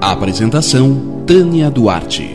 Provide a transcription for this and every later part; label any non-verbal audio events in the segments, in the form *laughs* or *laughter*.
Apresentação Tânia Duarte.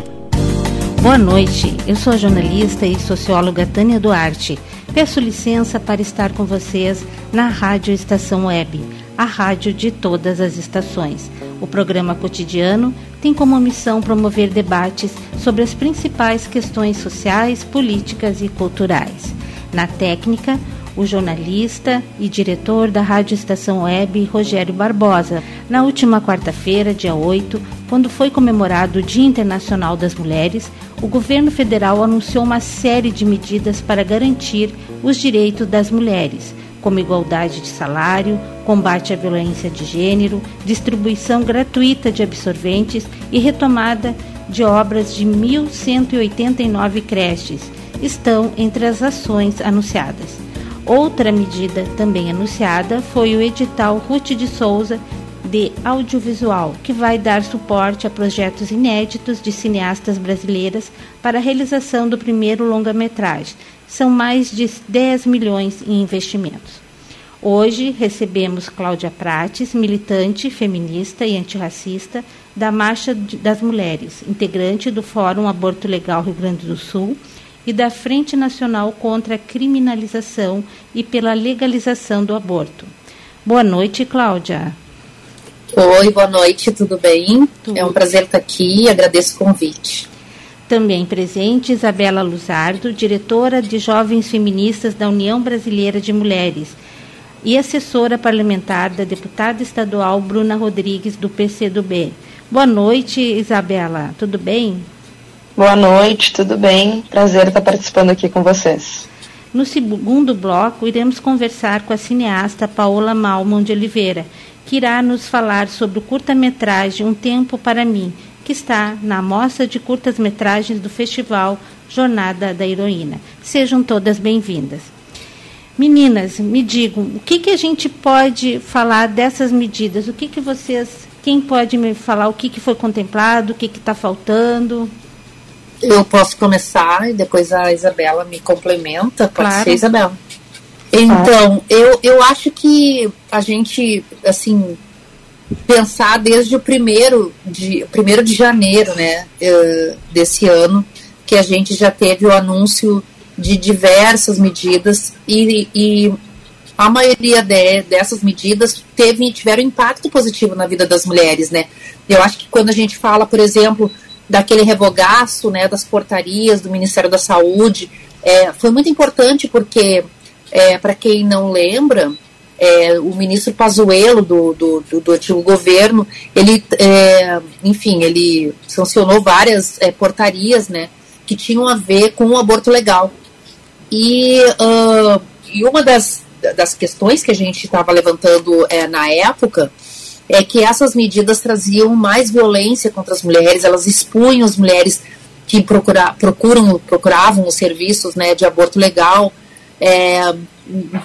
Boa noite, eu sou a jornalista e socióloga Tânia Duarte. Peço licença para estar com vocês na Rádio Estação Web, a rádio de todas as estações. O programa cotidiano tem como missão promover debates sobre as principais questões sociais, políticas e culturais. Na técnica, o jornalista e diretor da Rádio Estação Web, Rogério Barbosa. Na última quarta-feira, dia 8, quando foi comemorado o Dia Internacional das Mulheres, o governo federal anunciou uma série de medidas para garantir os direitos das mulheres, como igualdade de salário, combate à violência de gênero, distribuição gratuita de absorventes e retomada de obras de 1.189 creches estão entre as ações anunciadas. Outra medida também anunciada foi o edital Ruth de Souza de audiovisual, que vai dar suporte a projetos inéditos de cineastas brasileiras para a realização do primeiro longa-metragem. São mais de 10 milhões em investimentos. Hoje recebemos Cláudia Prates, militante feminista e antirracista da Marcha das Mulheres, integrante do Fórum Aborto Legal Rio Grande do Sul e da Frente Nacional contra a Criminalização e pela Legalização do Aborto. Boa noite, Cláudia. Oi, boa noite, tudo bem? Tudo. É um prazer estar aqui agradeço o convite. Também presente Isabela Luzardo, diretora de Jovens Feministas da União Brasileira de Mulheres e assessora parlamentar da deputada estadual Bruna Rodrigues, do PCdoB. Boa noite, Isabela. Tudo bem? Boa noite, tudo bem? Prazer estar participando aqui com vocês. No segundo bloco, iremos conversar com a cineasta Paola Malmon de Oliveira, que irá nos falar sobre o curta-metragem Um Tempo para Mim, que está na mostra de curtas-metragens do Festival Jornada da Heroína. Sejam todas bem-vindas. Meninas, me digam, o que, que a gente pode falar dessas medidas? O que, que vocês, quem pode me falar o que, que foi contemplado, o que está faltando? Eu posso começar e depois a Isabela me complementa. Pode claro. ser, Isabela? Então, eu, eu acho que a gente, assim, pensar desde o primeiro de, primeiro de janeiro, né, uh, desse ano, que a gente já teve o anúncio de diversas medidas e, e a maioria de, dessas medidas teve, tiveram impacto positivo na vida das mulheres, né. Eu acho que quando a gente fala, por exemplo, daquele revogaço né, das portarias do Ministério da Saúde. É, foi muito importante porque, é, para quem não lembra, é, o ministro Pazuello do, do, do, do antigo governo, ele, é, enfim, ele sancionou várias é, portarias né, que tinham a ver com o aborto legal. E, uh, e uma das, das questões que a gente estava levantando é, na época é que essas medidas traziam mais violência contra as mulheres, elas expunham as mulheres que procura, procuram, procuravam os serviços né, de aborto legal. É,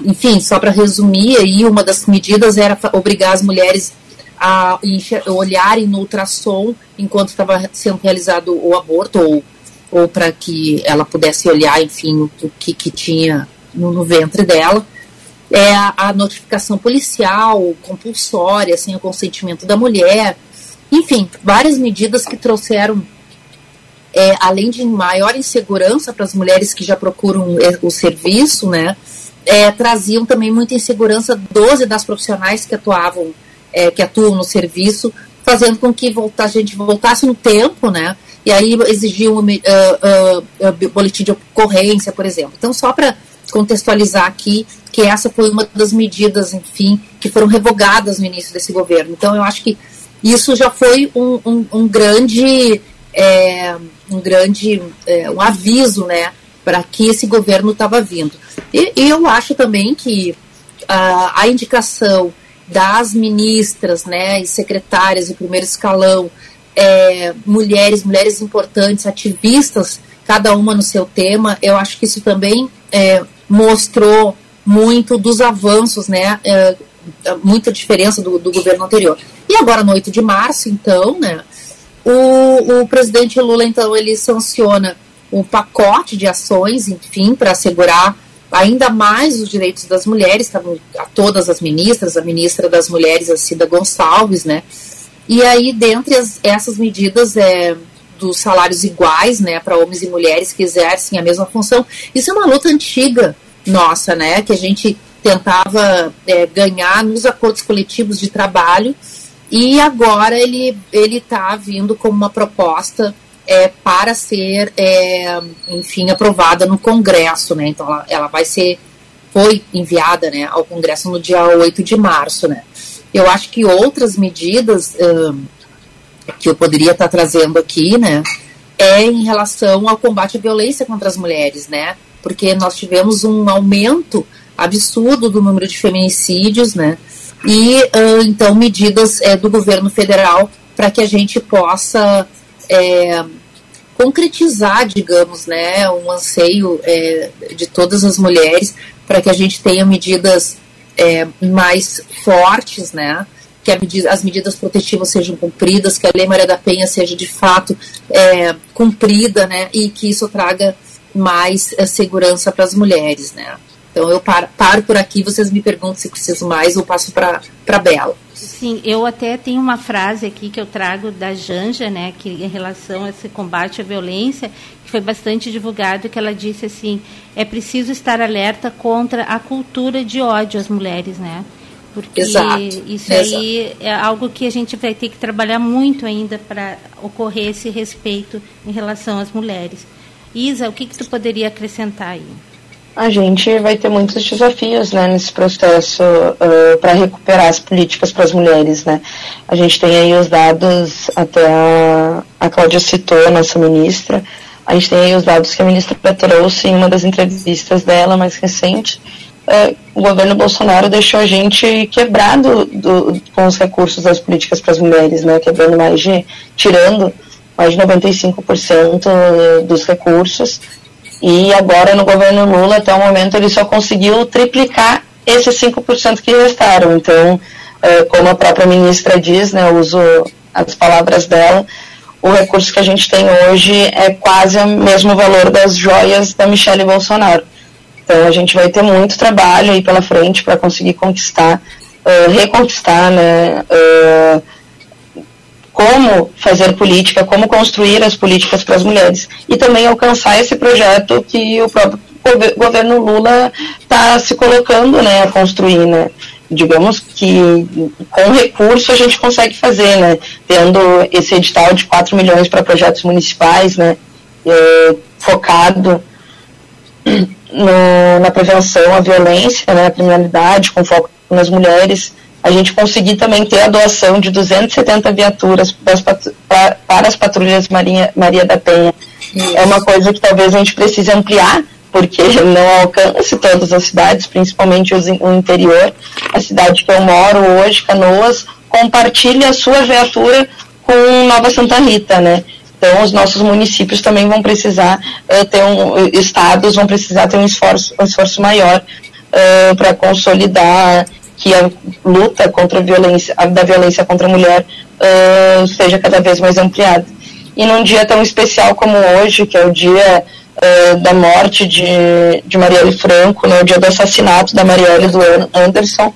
enfim, só para resumir, aí uma das medidas era obrigar as mulheres a olharem no ultrassom enquanto estava sendo realizado o aborto, ou, ou para que ela pudesse olhar, enfim, o que, que tinha no, no ventre dela é a, notificação policial, compulsória, sem o consentimento da mulher. Enfim, várias medidas que trouxeram, é, além de maior insegurança para as mulheres que já procuram o serviço, né, é, traziam também muita insegurança dos e das profissionais que atuavam, é, que atuam no serviço, fazendo com que volta, a gente voltasse no tempo, né, e aí exigiam uh, uh, uh, boletim de ocorrência, por exemplo. Então, só para contextualizar aqui que essa foi uma das medidas, enfim, que foram revogadas no início desse governo. Então, eu acho que isso já foi um, um, um grande, é, um grande é, um aviso, né, para que esse governo estava vindo. E, e, eu acho também que a, a indicação das ministras, né, e secretárias de primeiro escalão, é, mulheres, mulheres importantes, ativistas, cada uma no seu tema, eu acho que isso também é, mostrou muito dos avanços, né, é, muita diferença do, do, governo anterior. E agora, no 8 de março, então, né, o, o presidente Lula, então, ele sanciona um pacote de ações, enfim, para assegurar ainda mais os direitos das mulheres, estavam a todas as ministras, a ministra das mulheres, a Cida Gonçalves, né? E aí, dentre as, essas medidas é, dos salários iguais, né, para homens e mulheres que exercem a mesma função, isso é uma luta antiga nossa, né, que a gente tentava é, ganhar nos acordos coletivos de trabalho e agora ele ele está vindo como uma proposta é, para ser, é, enfim, aprovada no Congresso, né? Então ela, ela vai ser, foi enviada né, ao Congresso no dia 8 de março, né? Eu acho que outras medidas um, que eu poderia estar trazendo aqui, né, é em relação ao combate à violência contra as mulheres, né? Porque nós tivemos um aumento absurdo do número de feminicídios, né? E uh, então medidas é, do governo federal para que a gente possa é, concretizar, digamos, né, um anseio é, de todas as mulheres para que a gente tenha medidas mais fortes, né, que as medidas protetivas sejam cumpridas, que a Lei Maria da Penha seja de fato é, cumprida, né, e que isso traga mais é, segurança para as mulheres, né. Então eu paro, paro, por aqui, vocês me perguntam se preciso mais, eu passo para a Bela. Sim, eu até tenho uma frase aqui que eu trago da Janja, né, que em relação a esse combate à violência, que foi bastante divulgado, que ela disse assim, é preciso estar alerta contra a cultura de ódio às mulheres, né? Porque Exato. isso Exato. aí é algo que a gente vai ter que trabalhar muito ainda para ocorrer esse respeito em relação às mulheres. Isa, o que, que tu poderia acrescentar aí? A gente vai ter muitos desafios né, nesse processo uh, para recuperar as políticas para as mulheres. Né? A gente tem aí os dados, até a, a Cláudia citou, a nossa ministra, a gente tem aí os dados que a ministra trouxe em uma das entrevistas dela mais recente. Uh, o governo Bolsonaro deixou a gente quebrado do, com os recursos das políticas para as mulheres, né? quebrando mais de, tirando mais de 95% dos recursos e agora, no governo Lula, até o momento, ele só conseguiu triplicar esses 5% que restaram. Então, é, como a própria ministra diz, né, eu uso as palavras dela, o recurso que a gente tem hoje é quase o mesmo valor das joias da Michelle Bolsonaro. Então, a gente vai ter muito trabalho aí pela frente para conseguir conquistar, uh, reconquistar, né, uh, como fazer política, como construir as políticas para as mulheres e também alcançar esse projeto que o próprio governo Lula está se colocando né, a construir, né? Digamos que com recurso a gente consegue fazer, né? Tendo esse edital de 4 milhões para projetos municipais, né? Focado no, na prevenção à violência, né, à criminalidade, com foco nas mulheres, a gente conseguir também ter a doação de 270 viaturas das, para, para as patrulhas Maria, Maria da Penha. Isso. É uma coisa que talvez a gente precise ampliar, porque *laughs* não alcança todas as cidades, principalmente os, o interior. A cidade que eu moro hoje, Canoas, compartilha a sua viatura com Nova Santa Rita, né? Então, os nossos municípios também vão precisar uh, ter um, estados vão precisar ter um esforço, um esforço maior uh, para consolidar que a luta contra a violência, a, da violência contra a mulher uh, seja cada vez mais ampliada. E num dia tão especial como hoje, que é o dia da morte de, de Marielle Franco, né, o dia do assassinato da Marielle do Anderson,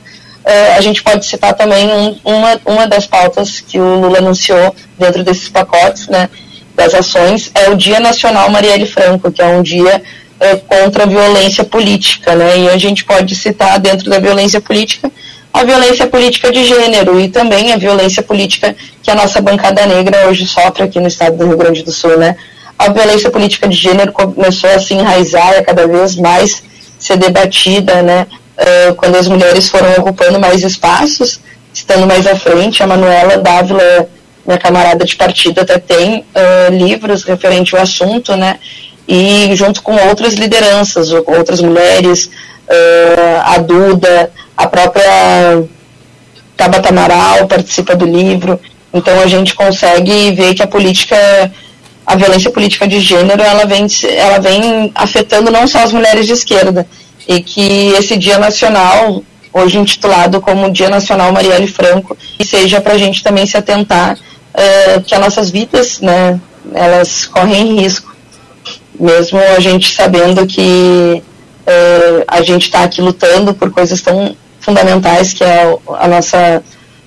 a gente pode citar também um, uma, uma das pautas que o Lula anunciou dentro desses pacotes, né, das ações, é o Dia Nacional Marielle Franco, que é um dia é, contra a violência política, né? E a gente pode citar dentro da violência política a violência política de gênero e também a violência política que a nossa bancada negra hoje sofre aqui no estado do Rio Grande do Sul, né? A violência política de gênero começou a se enraizar a cada vez mais ser debatida, né? Uh, quando as mulheres foram ocupando mais espaços, estando mais à frente, a Manuela Dávila, minha camarada de partido, até tem uh, livros referente ao assunto, né? e junto com outras lideranças, outras mulheres, uh, a Duda, a própria Tabata Amaral participa do livro. Então a gente consegue ver que a política, a violência política de gênero, ela vem, ela vem afetando não só as mulheres de esquerda. E que esse Dia Nacional, hoje intitulado como Dia Nacional Marielle Franco, seja para a gente também se atentar uh, que as nossas vidas, né, elas correm risco. Mesmo a gente sabendo que uh, a gente está aqui lutando por coisas tão fundamentais que é a nossa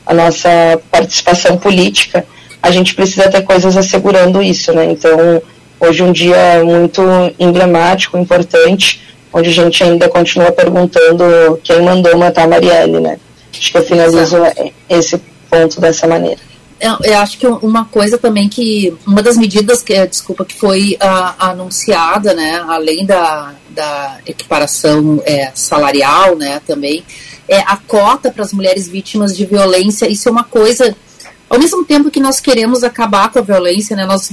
a nossa participação política, a gente precisa ter coisas assegurando isso, né? Então, hoje um dia muito emblemático, importante, onde a gente ainda continua perguntando quem mandou matar a Marielle, né? Acho que eu finalizo Exato. esse ponto dessa maneira. Eu, acho que uma coisa também que uma das medidas que desculpa que foi uh, anunciada, né, além da, da equiparação é, salarial, né, também é, a cota para as mulheres vítimas de violência, isso é uma coisa, ao mesmo tempo que nós queremos acabar com a violência, né, nós,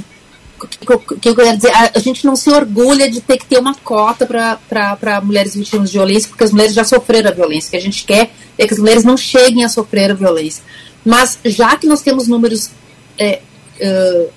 que, que, eu quero dizer, a, a, gente não se orgulha de ter que ter uma cota para mulheres vítimas de violência, porque as mulheres já sofreram a violência, o que a gente quer é que as mulheres não cheguem a sofrer a violência. Mas já que nós temos números é, uh,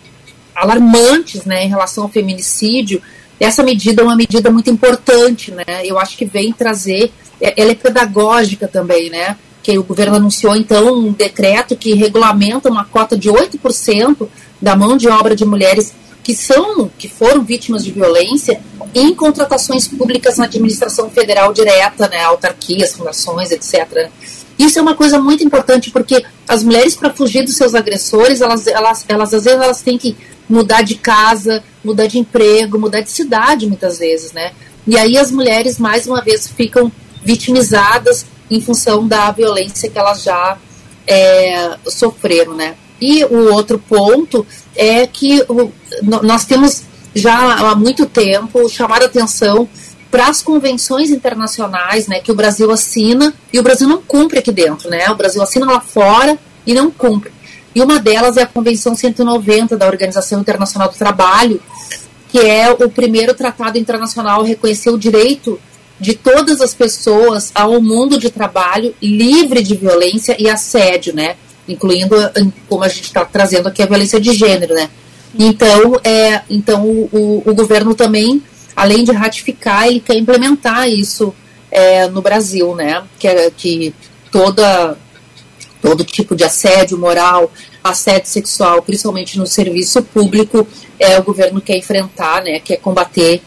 alarmantes né, em relação ao feminicídio, essa medida é uma medida muito importante, né? Eu acho que vem trazer é, ela é pedagógica também, né? Que o governo anunciou então um decreto que regulamenta uma cota de 8% da mão de obra de mulheres que são, que foram vítimas de violência em contratações públicas na administração federal direta, né, autarquias, fundações, etc. Isso é uma coisa muito importante porque as mulheres para fugir dos seus agressores, elas, elas, elas às vezes elas têm que mudar de casa, mudar de emprego, mudar de cidade muitas vezes, né? E aí as mulheres mais uma vez ficam vitimizadas em função da violência que elas já é, sofreram, né? E o outro ponto é que o, nós temos já há muito tempo chamado atenção para as convenções internacionais, né, que o Brasil assina e o Brasil não cumpre aqui dentro, né? O Brasil assina lá fora e não cumpre. E uma delas é a Convenção 190 da Organização Internacional do Trabalho, que é o primeiro tratado internacional a reconhecer o direito de todas as pessoas a um mundo de trabalho livre de violência e assédio, né? Incluindo, como a gente está trazendo aqui, a violência de gênero, né? Então, é, então o, o, o governo também, além de ratificar, ele quer implementar isso é, no Brasil, né? Que, é, que toda, todo tipo de assédio moral, assédio sexual, principalmente no serviço público, é, o governo quer enfrentar, né? Quer combater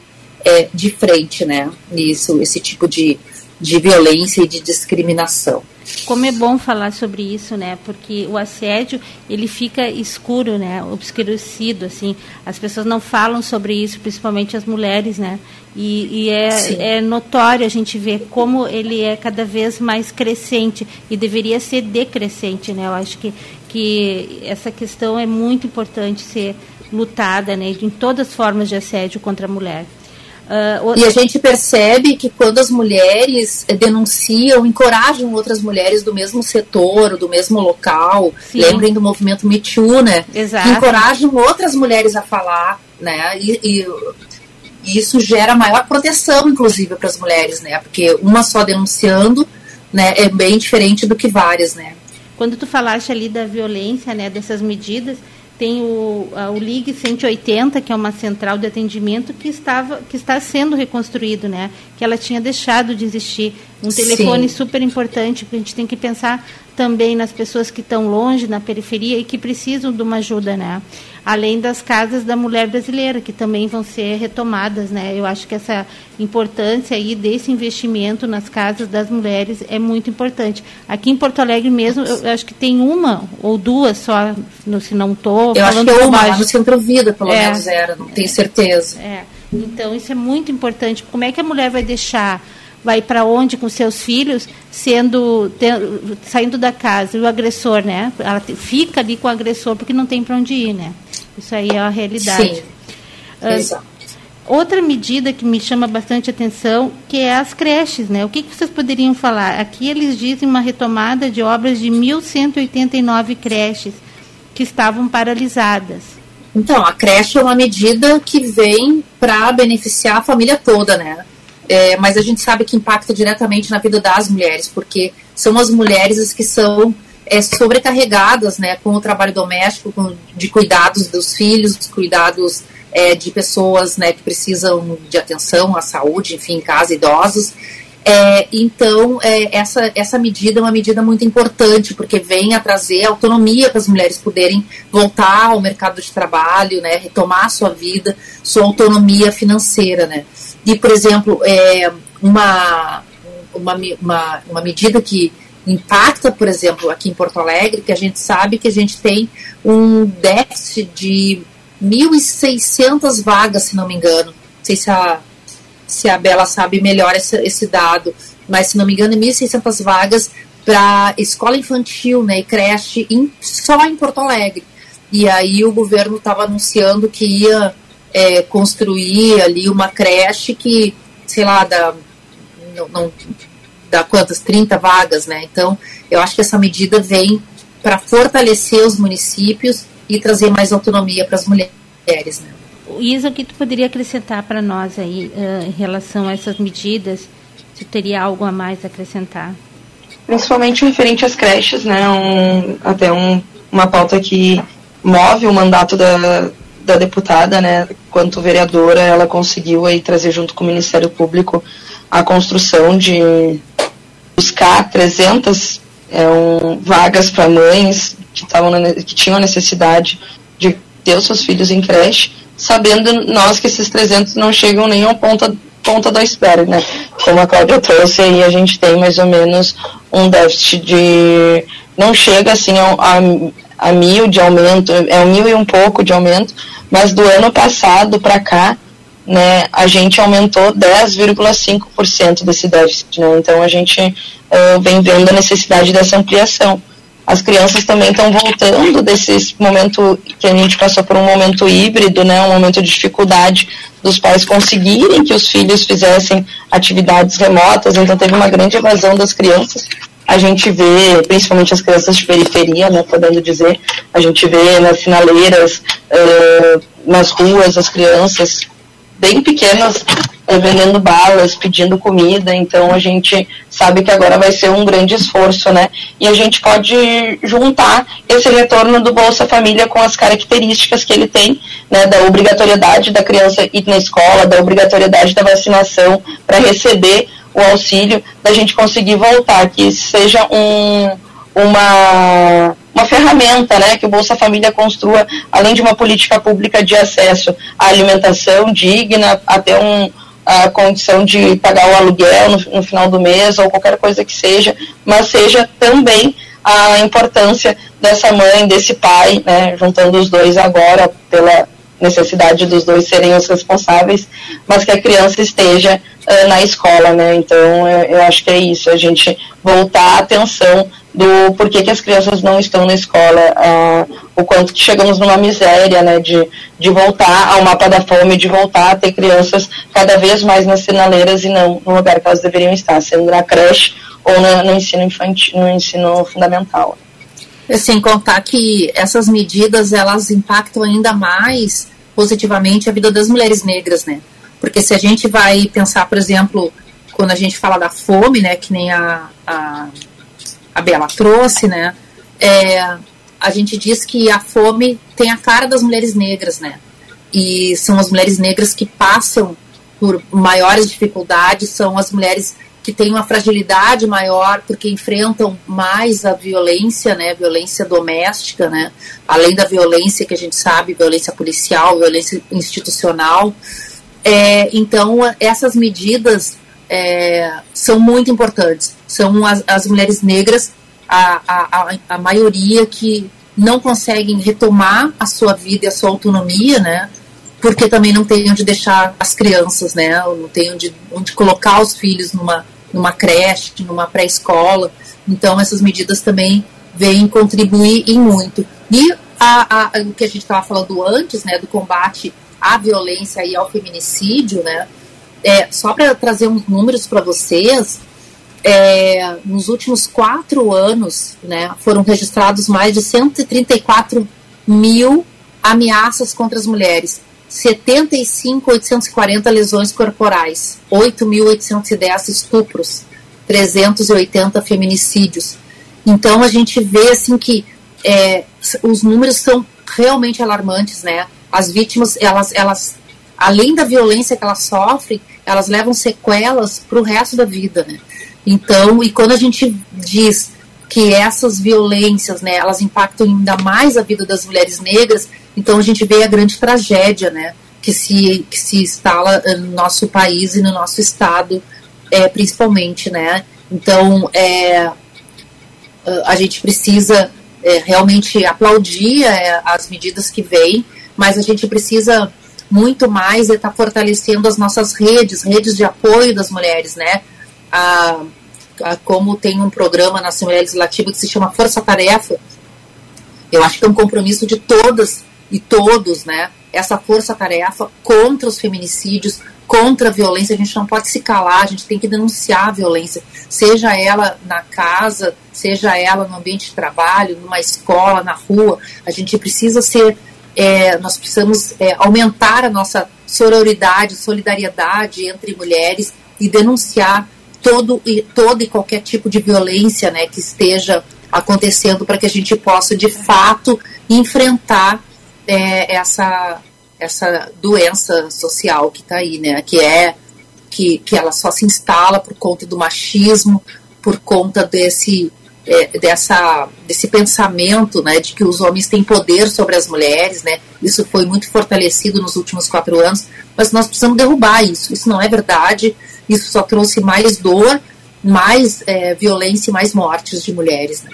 é, de frente, né? Isso, esse tipo de, de violência e de discriminação. Como é bom falar sobre isso, né? Porque o assédio ele fica escuro, né? Obscurecido, assim. As pessoas não falam sobre isso, principalmente as mulheres, né? E, e é, é, notório a gente ver como ele é cada vez mais crescente e deveria ser decrescente, né? Eu acho que, que essa questão é muito importante ser lutada, né? Em todas as formas de assédio contra a mulher. Uh, e a gente percebe que quando as mulheres eh, denunciam, encorajam outras mulheres do mesmo setor, do mesmo local, Sim. lembrem do movimento Me Too, né? Exato. Que encorajam outras mulheres a falar, né? E, e, e isso gera maior proteção, inclusive, para as mulheres, né? Porque uma só denunciando, né, é bem diferente do que várias, né? Quando tu falaste ali da violência, né, dessas medidas, tem o, a, o Ligue 180, que é uma central de atendimento que, estava, que está sendo reconstruído, né? que ela tinha deixado de existir. Um telefone Sim. super importante, porque a gente tem que pensar também nas pessoas que estão longe, na periferia e que precisam de uma ajuda, né? Além das casas da mulher brasileira, que também vão ser retomadas, né? Eu acho que essa importância aí desse investimento nas casas das mulheres é muito importante. Aqui em Porto Alegre mesmo, eu, acho que tem uma ou duas só, no, se não estou Eu acho que é uma, no Centro Vida, pelo é, menos era, não tenho certeza. É. Então, isso é muito importante. Como é que a mulher vai deixar vai para onde com seus filhos, sendo saindo da casa, e o agressor, né? Ela fica ali com o agressor porque não tem para onde ir, né? Isso aí é a realidade. Sim. Uh, Exato. Outra medida que me chama bastante atenção, que é as creches, né? O que, que vocês poderiam falar? Aqui eles dizem uma retomada de obras de 1.189 creches que estavam paralisadas. Então, a creche é uma medida que vem para beneficiar a família toda, né? É, mas a gente sabe que impacta diretamente na vida das mulheres, porque são as mulheres as que são é, sobrecarregadas né, com o trabalho doméstico, com, de cuidados dos filhos, dos cuidados é, de pessoas né, que precisam de atenção à saúde, enfim, em casa, idosos. É, então, é, essa, essa medida é uma medida muito importante, porque vem a trazer autonomia para as mulheres poderem voltar ao mercado de trabalho, né, retomar a sua vida, sua autonomia financeira. Né. E, por exemplo, é, uma, uma, uma, uma medida que impacta, por exemplo, aqui em Porto Alegre, que a gente sabe que a gente tem um déficit de 1.600 vagas, se não me engano. Não sei se a se a Bela sabe melhor esse, esse dado, mas se não me engano, 1.600 vagas para escola infantil né, e creche em, só em Porto Alegre. E aí o governo estava anunciando que ia é, construir ali uma creche que, sei lá, dá, não, não, dá quantas? 30 vagas, né? Então, eu acho que essa medida vem para fortalecer os municípios e trazer mais autonomia para as mulheres, né? Isa, o que tu poderia acrescentar para nós aí uh, em relação a essas medidas? Se teria algo a mais a acrescentar? Principalmente referente às creches, né? Um, até um, uma pauta que move o mandato da, da deputada, né? Quanto vereadora, ela conseguiu aí trazer junto com o Ministério Público a construção de buscar 300 é, um, vagas para mães que, tavam que tinham a necessidade de ter os seus filhos em creche sabendo nós que esses 300 não chegam nem a ponta, ponta do iceberg, né? Como a Cláudia trouxe aí, a gente tem mais ou menos um déficit de... não chega assim a, a, mil de aumento, é um mil e um pouco de aumento, mas do ano passado para cá, né, a gente aumentou 10,5% desse déficit, né? Então a gente uh, vem vendo a necessidade dessa ampliação as crianças também estão voltando desse momento que a gente passou por um momento híbrido, né, um momento de dificuldade dos pais conseguirem que os filhos fizessem atividades remotas, então teve uma grande evasão das crianças. A gente vê, principalmente as crianças de periferia, né, podendo dizer, a gente vê nas sinaleiras, uh, nas ruas, as crianças bem pequenas vendendo balas, pedindo comida, então a gente sabe que agora vai ser um grande esforço, né? E a gente pode juntar esse retorno do Bolsa Família com as características que ele tem, né? Da obrigatoriedade da criança ir na escola, da obrigatoriedade da vacinação para receber o auxílio, da gente conseguir voltar, que seja um, uma uma ferramenta né, que o Bolsa Família construa, além de uma política pública de acesso à alimentação digna, até um, a condição de pagar o aluguel no, no final do mês ou qualquer coisa que seja, mas seja também a importância dessa mãe, desse pai, né, juntando os dois agora pela necessidade dos dois serem os responsáveis, mas que a criança esteja uh, na escola, né? Então eu, eu, acho que é isso, a gente voltar a atenção do porquê que as crianças não estão na escola, uh, o quanto que chegamos numa miséria, né, de, de voltar ao mapa da fome, de voltar a ter crianças cada vez mais nas sinaleiras e não no lugar que elas deveriam estar, sendo na creche ou na, no ensino infantil, no ensino fundamental. Sem contar que essas medidas elas impactam ainda mais positivamente a vida das mulheres negras, né? Porque se a gente vai pensar, por exemplo, quando a gente fala da fome, né, que nem a, a a Bela trouxe, né? É, a gente diz que a fome tem a cara das mulheres negras, né? E são as mulheres negras que passam por maiores dificuldades, são as mulheres que têm uma fragilidade maior porque enfrentam mais a violência, né, violência doméstica, né, além da violência que a gente sabe, violência policial, violência institucional. É, então essas medidas é, são muito importantes. São as, as mulheres negras, a, a, a, maioria que não conseguem retomar a sua vida e a sua autonomia, né? Porque também não tem onde deixar as crianças, né? Não tem onde, onde colocar os filhos numa, numa creche, numa pré-escola. Então, essas medidas também vêm contribuir em muito. E a, a, o que a gente estava falando antes, né, do combate à violência e ao feminicídio, né, é, só para trazer uns números para vocês, é, nos últimos quatro anos, né, foram registrados mais de 134 mil ameaças contra as mulheres, 75.840 lesões corporais, 8.810 estupros, 380 feminicídios. Então a gente vê assim que é, os números são realmente alarmantes, né? As vítimas, elas, elas, além da violência que elas sofrem, elas levam sequelas para o resto da vida, né? Então, e quando a gente diz que essas violências, né, elas impactam ainda mais a vida das mulheres negras, então a gente vê a grande tragédia, né, que se, que se instala no nosso país e no nosso estado, é, principalmente, né. Então, é, a gente precisa é, realmente aplaudir é, as medidas que vêm, mas a gente precisa muito mais estar tá fortalecendo as nossas redes, redes de apoio das mulheres, né, a, como tem um programa na Assembleia Legislativa que se chama Força Tarefa, eu acho que é um compromisso de todas e todos, né? Essa força-tarefa contra os feminicídios, contra a violência. A gente não pode se calar, a gente tem que denunciar a violência, seja ela na casa, seja ela no ambiente de trabalho, numa escola, na rua. A gente precisa ser, é, nós precisamos é, aumentar a nossa sororidade, solidariedade entre mulheres e denunciar todo e, todo e qualquer tipo de violência né, que esteja acontecendo para que a gente possa, de fato, enfrentar é, essa, essa doença social que está aí, né, que é que, que ela só se instala por conta do machismo, por conta desse, é, dessa, desse pensamento né, de que os homens têm poder sobre as mulheres, né? Isso foi muito fortalecido nos últimos quatro anos, mas nós precisamos derrubar isso. Isso não é verdade. Isso só trouxe mais dor, mais é, violência e mais mortes de mulheres. Né?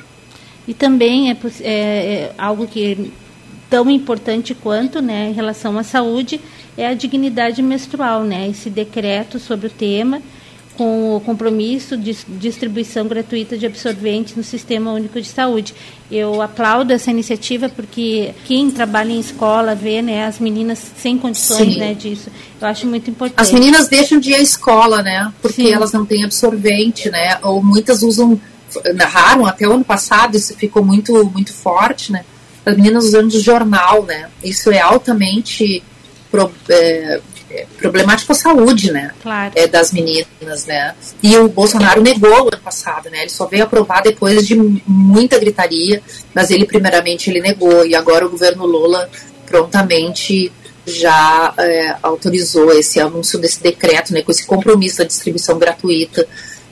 E também é, é, é algo que é tão importante quanto, né, em relação à saúde, é a dignidade menstrual, né? Esse decreto sobre o tema com o compromisso de distribuição gratuita de absorventes no Sistema Único de Saúde. Eu aplaudo essa iniciativa porque quem trabalha em escola vê né, as meninas sem condições né, disso. Eu acho muito importante. As meninas deixam de ir à escola, né? Porque Sim. elas não têm absorvente, né? Ou muitas usam, narraram até o ano passado, isso ficou muito, muito forte, né? As meninas usando jornal, né? Isso é altamente pro, é, é, problemático à saúde, né? Claro. É, das meninas, né? E o Bolsonaro negou o ano passado, né? Ele só veio aprovar depois de muita gritaria, mas ele primeiramente ele negou e agora o governo Lula prontamente já é, autorizou esse anúncio desse decreto, né? Com esse compromisso da distribuição gratuita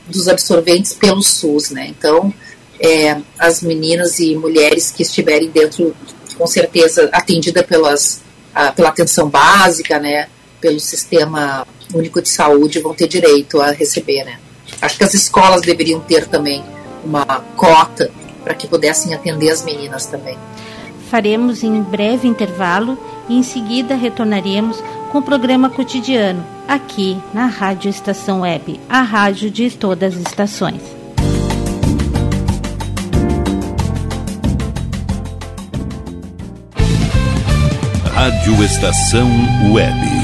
dos absorventes pelo SUS, né? Então, é, as meninas e mulheres que estiverem dentro, com certeza, atendida pelas, a, pela atenção básica, né? pelo Sistema Único de Saúde vão ter direito a receber, né? Acho que as escolas deveriam ter também uma cota para que pudessem atender as meninas também. Faremos em breve intervalo e em seguida retornaremos com o programa cotidiano aqui na Rádio Estação Web, a rádio de todas as estações. Rádio Estação Web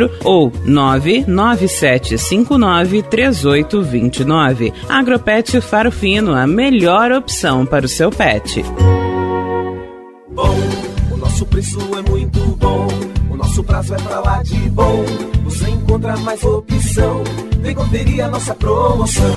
quatro ou nove nove sete cinco nove três oito vinte nove. Agropet Faro Fino, a melhor opção para o seu pet. Bom, o nosso preço é muito bom, o nosso prazo é pra lá de bom. Você encontra mais opção, vem conferir a nossa promoção.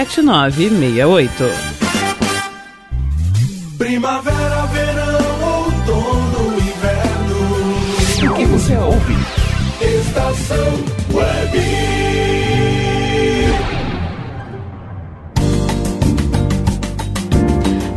7968. Primavera, verão, outono, inverno. O que você ouve? Estação Web.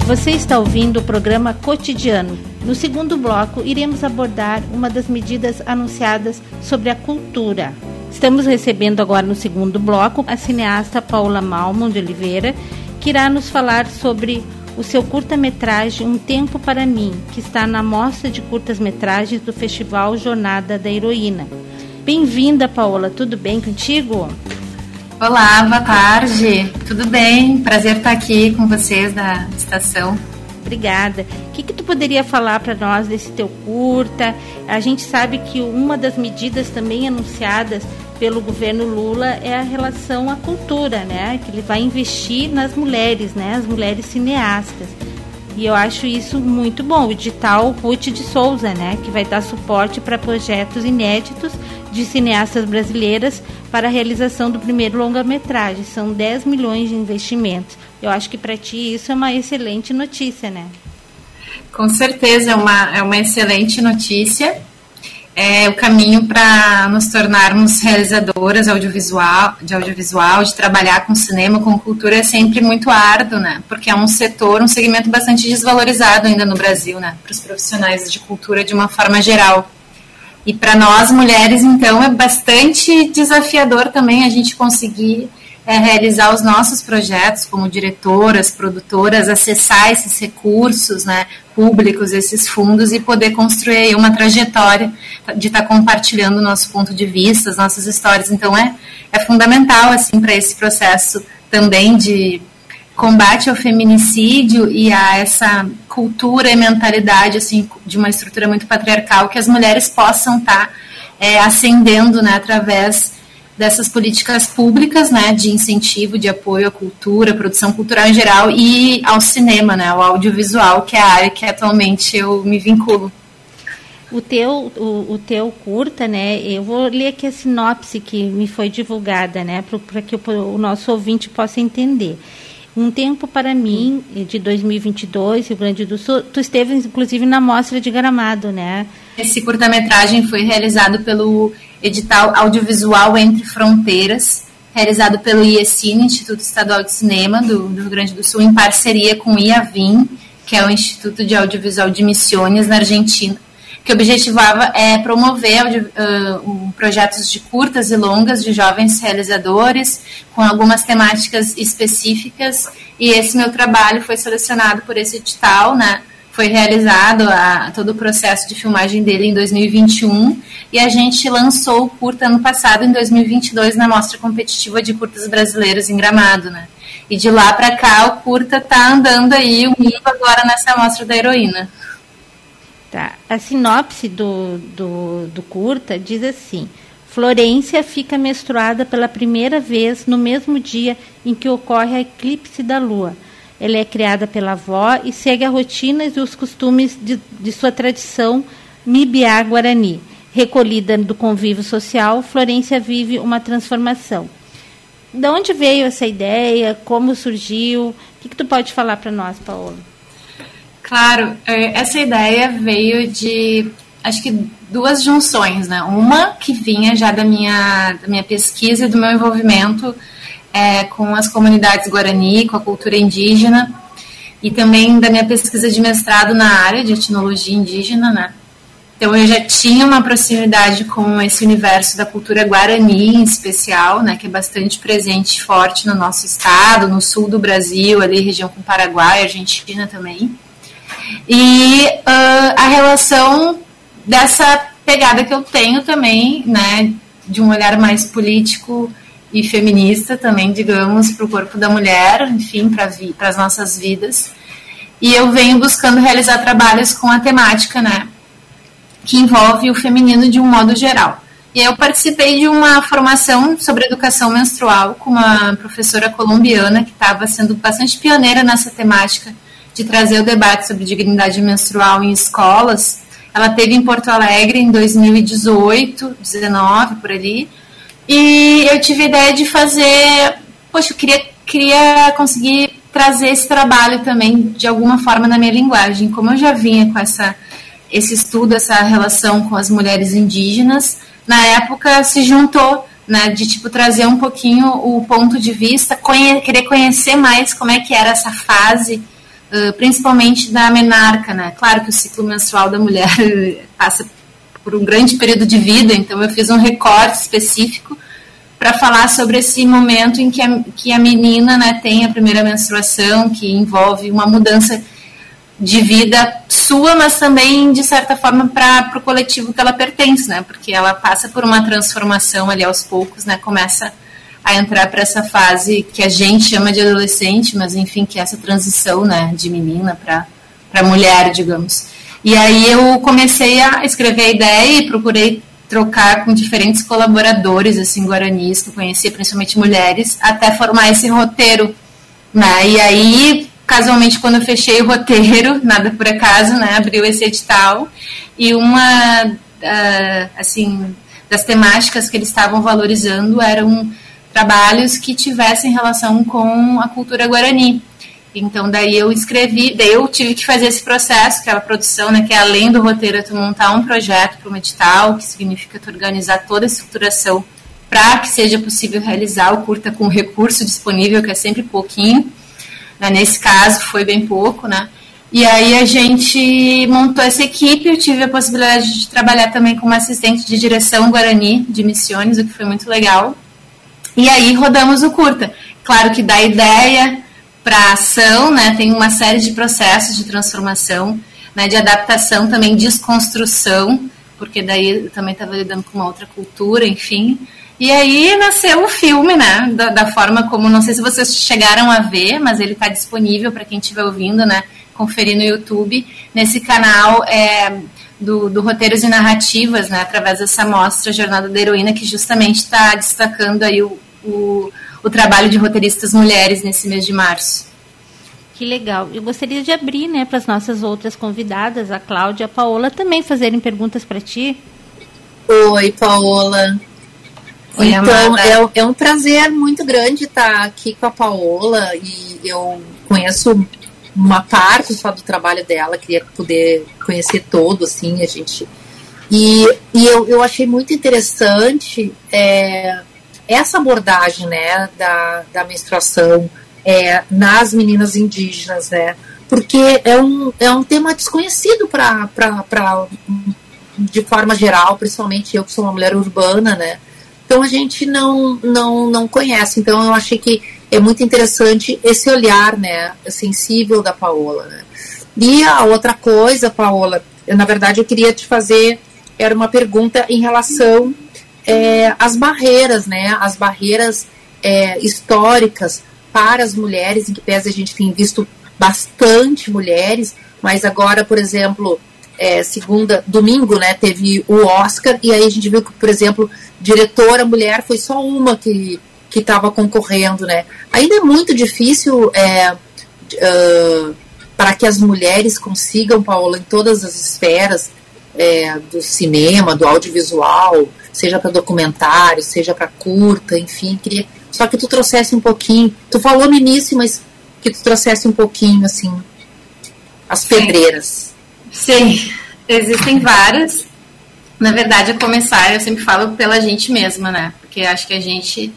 Você está ouvindo o programa Cotidiano. No segundo bloco, iremos abordar uma das medidas anunciadas sobre a cultura. Estamos recebendo agora no segundo bloco a cineasta Paula Malmon de Oliveira, que irá nos falar sobre o seu curta-metragem Um Tempo para Mim, que está na mostra de curtas-metragens do Festival Jornada da Heroína. Bem-vinda, Paola. Tudo bem contigo? Olá, boa tarde. Tudo bem? Prazer estar aqui com vocês da estação. Obrigada. O que, que tu poderia falar para nós desse teu curta? A gente sabe que uma das medidas também anunciadas pelo governo Lula é a relação à cultura, né? Que ele vai investir nas mulheres, né? As mulheres cineastas. E eu acho isso muito bom. O edital Ruth de Souza, né? Que vai dar suporte para projetos inéditos de cineastas brasileiras para a realização do primeiro longa-metragem. São 10 milhões de investimentos. Eu acho que para ti isso é uma excelente notícia, né? Com certeza é uma, é uma excelente notícia é o caminho para nos tornarmos realizadoras audiovisual, de audiovisual, de trabalhar com cinema, com cultura é sempre muito árduo, né? Porque é um setor, um segmento bastante desvalorizado ainda no Brasil, né? Para os profissionais de cultura de uma forma geral. E para nós mulheres, então, é bastante desafiador também a gente conseguir é, realizar os nossos projetos como diretoras, produtoras, acessar esses recursos né, públicos, esses fundos e poder construir uma trajetória de estar tá compartilhando o nosso ponto de vista, as nossas histórias. Então é, é fundamental assim para esse processo também de combate ao feminicídio e a essa cultura e mentalidade assim de uma estrutura muito patriarcal que as mulheres possam estar tá, é, ascendendo né, através dessas políticas públicas, né, de incentivo, de apoio à cultura, à produção cultural em geral e ao cinema, né, ao audiovisual, que é a área que atualmente eu me vinculo. O teu, o, o teu curta, né, eu vou ler aqui a sinopse que me foi divulgada, né, para que o, o nosso ouvinte possa entender. Um Tempo para Mim, de 2022, Rio Grande do Sul. Tu esteve, inclusive, na Mostra de Gramado, né? Esse curta-metragem foi realizado pelo edital audiovisual Entre Fronteiras, realizado pelo IECINE, Instituto Estadual de Cinema do, do Rio Grande do Sul, em parceria com o IAVIM, que é o Instituto de Audiovisual de Missões na Argentina, que objetivava é, promover uh, projetos de curtas e longas de jovens realizadores, com algumas temáticas específicas, e esse meu trabalho foi selecionado por esse edital, né, foi realizado a, todo o processo de filmagem dele em 2021 e a gente lançou o curta ano passado, em 2022, na Mostra Competitiva de Curtas Brasileiros em Gramado, né? E de lá para cá o curta tá andando aí, unindo agora nessa Mostra da Heroína. Tá. A sinopse do, do, do curta diz assim: Florência fica menstruada pela primeira vez no mesmo dia em que ocorre a eclipse da lua ela é criada pela avó e segue as rotinas e os costumes de, de sua tradição Mibiá Guarani. Recolhida do convívio social, Florência vive uma transformação. De onde veio essa ideia? Como surgiu? O que, que tu pode falar para nós, Paola? Claro, é, essa ideia veio de, acho que duas junções, né? Uma que vinha já da minha, da minha pesquisa e do meu envolvimento é, com as comunidades guarani, com a cultura indígena, e também da minha pesquisa de mestrado na área de etnologia indígena, né? Então eu já tinha uma proximidade com esse universo da cultura guarani em especial, né, que é bastante presente forte no nosso estado, no sul do Brasil, ali região com Paraguai, Argentina também. E uh, a relação dessa pegada que eu tenho também, né, de um olhar mais político e feminista também, digamos, para o corpo da mulher, enfim, para as nossas vidas. E eu venho buscando realizar trabalhos com a temática, né, que envolve o feminino de um modo geral. E eu participei de uma formação sobre educação menstrual com uma professora colombiana que estava sendo bastante pioneira nessa temática de trazer o debate sobre dignidade menstrual em escolas. Ela teve em Porto Alegre em 2018, 19 por ali. E eu tive a ideia de fazer, poxa, eu queria, queria conseguir trazer esse trabalho também de alguma forma na minha linguagem. Como eu já vinha com essa esse estudo, essa relação com as mulheres indígenas, na época se juntou, né, de tipo trazer um pouquinho o ponto de vista, conhe querer conhecer mais como é que era essa fase, uh, principalmente da menarca, né? Claro que o ciclo menstrual da mulher *laughs* passa por um grande período de vida, então eu fiz um recorte específico para falar sobre esse momento em que a, que a menina né, tem a primeira menstruação, que envolve uma mudança de vida sua, mas também, de certa forma, para o coletivo que ela pertence, né? Porque ela passa por uma transformação ali aos poucos, né? Começa a entrar para essa fase que a gente chama de adolescente, mas enfim, que é essa transição, né? De menina para mulher, digamos. E aí eu comecei a escrever a ideia e procurei trocar com diferentes colaboradores, assim, guaranis, que eu conhecia, principalmente mulheres, até formar esse roteiro, né? E aí casualmente quando eu fechei o roteiro, *laughs* nada por acaso, né, abriu esse edital e uma uh, assim das temáticas que eles estavam valorizando eram trabalhos que tivessem relação com a cultura guarani. Então daí eu escrevi, daí eu tive que fazer esse processo, que é a produção, né, que é além do roteiro, é tu montar um projeto para um edital, que significa tu organizar toda a estruturação para que seja possível realizar o curta com recurso disponível, que é sempre pouquinho. Né? Nesse caso foi bem pouco, né? E aí a gente montou essa equipe, eu tive a possibilidade de trabalhar também como assistente de direção Guarani de Missões, o que foi muito legal. E aí rodamos o curta. Claro que da ideia para ação, né, tem uma série de processos de transformação, né, de adaptação também, desconstrução, porque daí eu também estava lidando com uma outra cultura, enfim. E aí nasceu o filme, né? Da, da, forma como, não sei se vocês chegaram a ver, mas ele está disponível para quem estiver ouvindo, né? Conferir no YouTube, nesse canal é, do, do, Roteiros e Narrativas, né? Através dessa mostra Jornada da Heroína, que justamente está destacando aí o, o, o trabalho de roteiristas mulheres nesse mês de março. Que legal. Eu gostaria de abrir, né, para as nossas outras convidadas, a Cláudia e a Paola, também fazerem perguntas para ti. Oi, Paola. Oi, então, é, é, um prazer muito grande estar aqui com a Paola e eu conheço uma parte só do trabalho dela, queria poder conhecer todo, assim, a gente. E, e eu, eu achei muito interessante é, essa abordagem, né, da, da menstruação é, nas meninas indígenas, né, porque é um, é um tema desconhecido para de forma geral, principalmente eu que sou uma mulher urbana, né, então a gente não, não, não conhece. Então eu achei que é muito interessante esse olhar né, sensível da Paola. Né? E a outra coisa, Paola, eu, na verdade eu queria te fazer, era uma pergunta em relação é, às barreiras, né? As barreiras é, históricas para as mulheres, em que pese a gente tem visto bastante mulheres, mas agora, por exemplo, é, segunda, domingo, né, teve o Oscar, e aí a gente viu que, por exemplo, diretora mulher foi só uma que que estava concorrendo, né? Ainda é muito difícil é, uh, para que as mulheres consigam, Paola, em todas as esferas é, do cinema, do audiovisual, seja para documentário, seja para curta, enfim, queria só que tu trouxesse um pouquinho. Tu falou no início, mas que tu trouxesse um pouquinho assim as pedreiras. Sim, existem várias. Na verdade, a começar, eu sempre falo pela gente mesma, né? Porque acho que a gente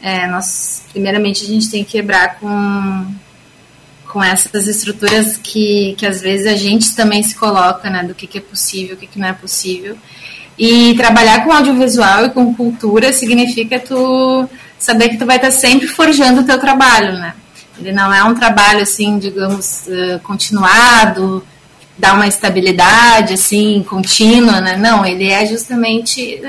é, nós, primeiramente, a gente tem que quebrar com, com essas estruturas que, que às vezes a gente também se coloca, né, do que, que é possível, o que, que não é possível. E trabalhar com audiovisual e com cultura significa tu saber que tu vai estar sempre forjando o teu trabalho, né? Ele não é um trabalho assim, digamos, continuado, dá uma estabilidade assim contínua, né? Não, ele é justamente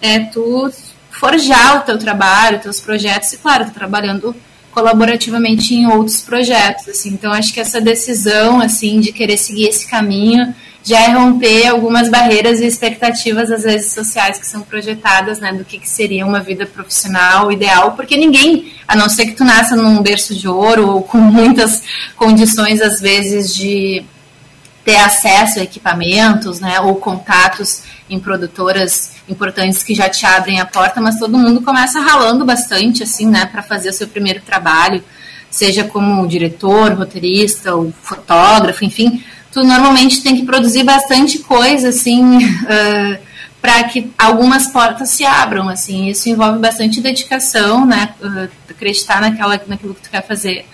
é, tu forjar o teu trabalho, teus projetos e claro, tu trabalhando colaborativamente em outros projetos, assim. Então acho que essa decisão assim de querer seguir esse caminho já é romper algumas barreiras e expectativas às vezes sociais que são projetadas, né, do que, que seria uma vida profissional ideal, porque ninguém, a não ser que tu nasça num berço de ouro ou com muitas condições às vezes de ter acesso a equipamentos, né, ou contatos em produtoras importantes que já te abrem a porta, mas todo mundo começa ralando bastante, assim, né, para fazer o seu primeiro trabalho, seja como diretor, roteirista ou fotógrafo, enfim, tu normalmente tem que produzir bastante coisa, assim, *laughs* uh, para que algumas portas se abram, assim, isso envolve bastante dedicação, né, uh, acreditar naquela, naquilo que tu quer fazer.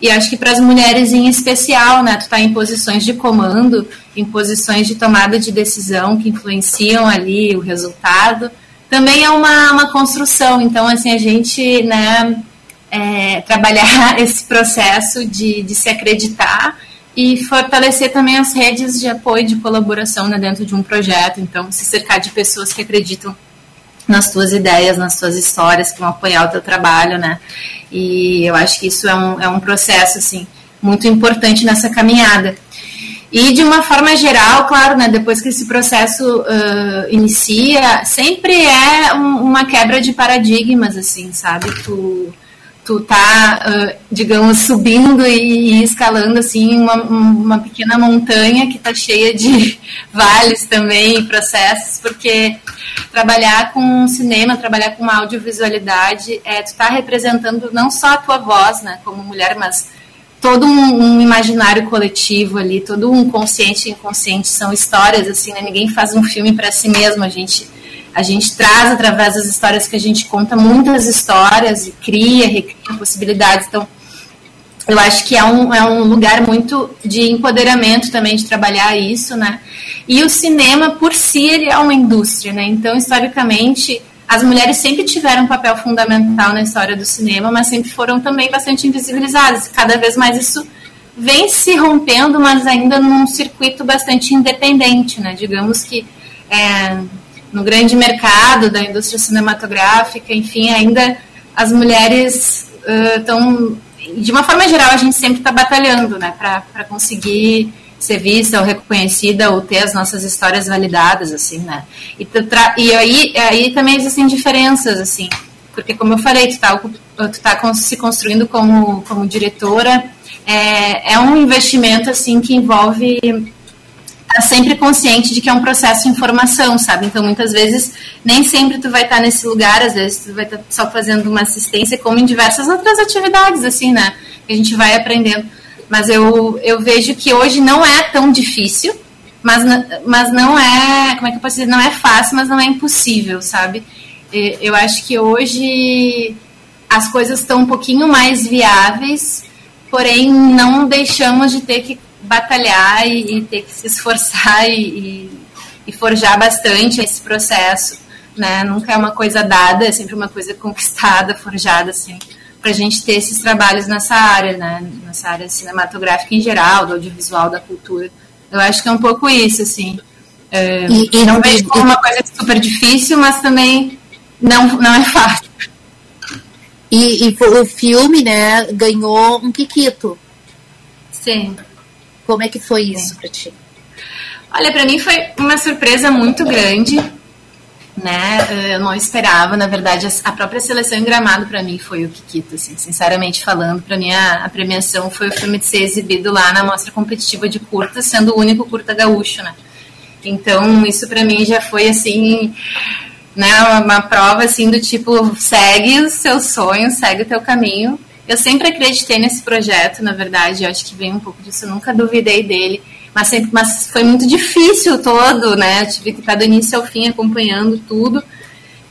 E acho que para as mulheres em especial, né, tu tá em posições de comando, em posições de tomada de decisão que influenciam ali o resultado, também é uma, uma construção. Então, assim, a gente, né, é, trabalhar *laughs* esse processo de, de se acreditar e fortalecer também as redes de apoio, de colaboração né, dentro de um projeto. Então, se cercar de pessoas que acreditam nas tuas ideias, nas tuas histórias, que vão apoiar o teu trabalho, né? E eu acho que isso é um, é um processo, assim, muito importante nessa caminhada. E de uma forma geral, claro, né, depois que esse processo uh, inicia, sempre é um, uma quebra de paradigmas, assim, sabe? Tu, tu tá, uh, digamos, subindo e, e, escalando assim uma, uma pequena montanha que tá cheia de *laughs* vales também, processos, porque trabalhar com cinema, trabalhar com audiovisualidade, é, tu tá representando não só a tua voz, né, como mulher, mas todo um, um imaginário coletivo ali, todo um consciente e inconsciente, são histórias, assim, né, ninguém faz um filme para si mesmo, a gente a gente traz através das histórias que a gente conta muitas histórias e cria, recria possibilidades. Então, eu acho que é um, é um lugar muito de empoderamento também de trabalhar isso, né? E o cinema por si ele é uma indústria, né? Então, historicamente, as mulheres sempre tiveram um papel fundamental na história do cinema, mas sempre foram também bastante invisibilizadas. Cada vez mais isso vem se rompendo, mas ainda num circuito bastante independente, né? Digamos que é, no grande mercado da indústria cinematográfica, enfim, ainda as mulheres estão, uh, de uma forma geral, a gente sempre está batalhando, né, para conseguir ser vista ou reconhecida ou ter as nossas histórias validadas, assim, né, e, e aí, aí também existem diferenças, assim, porque como eu falei, tu tá, tu tá se construindo como, como diretora, é, é um investimento, assim, que envolve tá sempre consciente de que é um processo de informação, sabe? Então, muitas vezes, nem sempre tu vai estar tá nesse lugar, às vezes tu vai estar tá só fazendo uma assistência, como em diversas outras atividades, assim, né? Que a gente vai aprendendo. Mas eu, eu vejo que hoje não é tão difícil, mas, mas não é, como é que eu posso dizer? Não é fácil, mas não é impossível, sabe? Eu acho que hoje as coisas estão um pouquinho mais viáveis, porém não deixamos de ter que batalhar e, e, ter que se esforçar e, e, forjar bastante esse processo, né? Nunca é uma coisa dada, é sempre uma coisa conquistada, forjada, assim, para a gente ter esses trabalhos nessa área, né? Nessa área cinematográfica em geral, do audiovisual, da cultura. Eu acho que é um pouco isso, assim. É, e, não vejo como uma coisa super difícil, mas também não, não é fácil. E, e o filme, né, ganhou um Kikito. Sim. Como é que foi isso para ti? Olha, para mim foi uma surpresa muito grande, né? Eu não esperava, na verdade, a própria seleção em Gramado para mim foi o Kikito, assim, sinceramente falando, para mim a, a, premiação foi o filme de ser exibido lá na mostra competitiva de curta, sendo o único curta gaúcho, né? Então, isso para mim já foi assim, né, uma, uma prova assim do tipo, segue os seus sonhos, segue o teu caminho eu sempre acreditei nesse projeto, na verdade, eu acho que vem um pouco disso, eu nunca duvidei dele, mas, sempre, mas foi muito difícil todo, né? Eu tive que estar do início ao fim acompanhando tudo.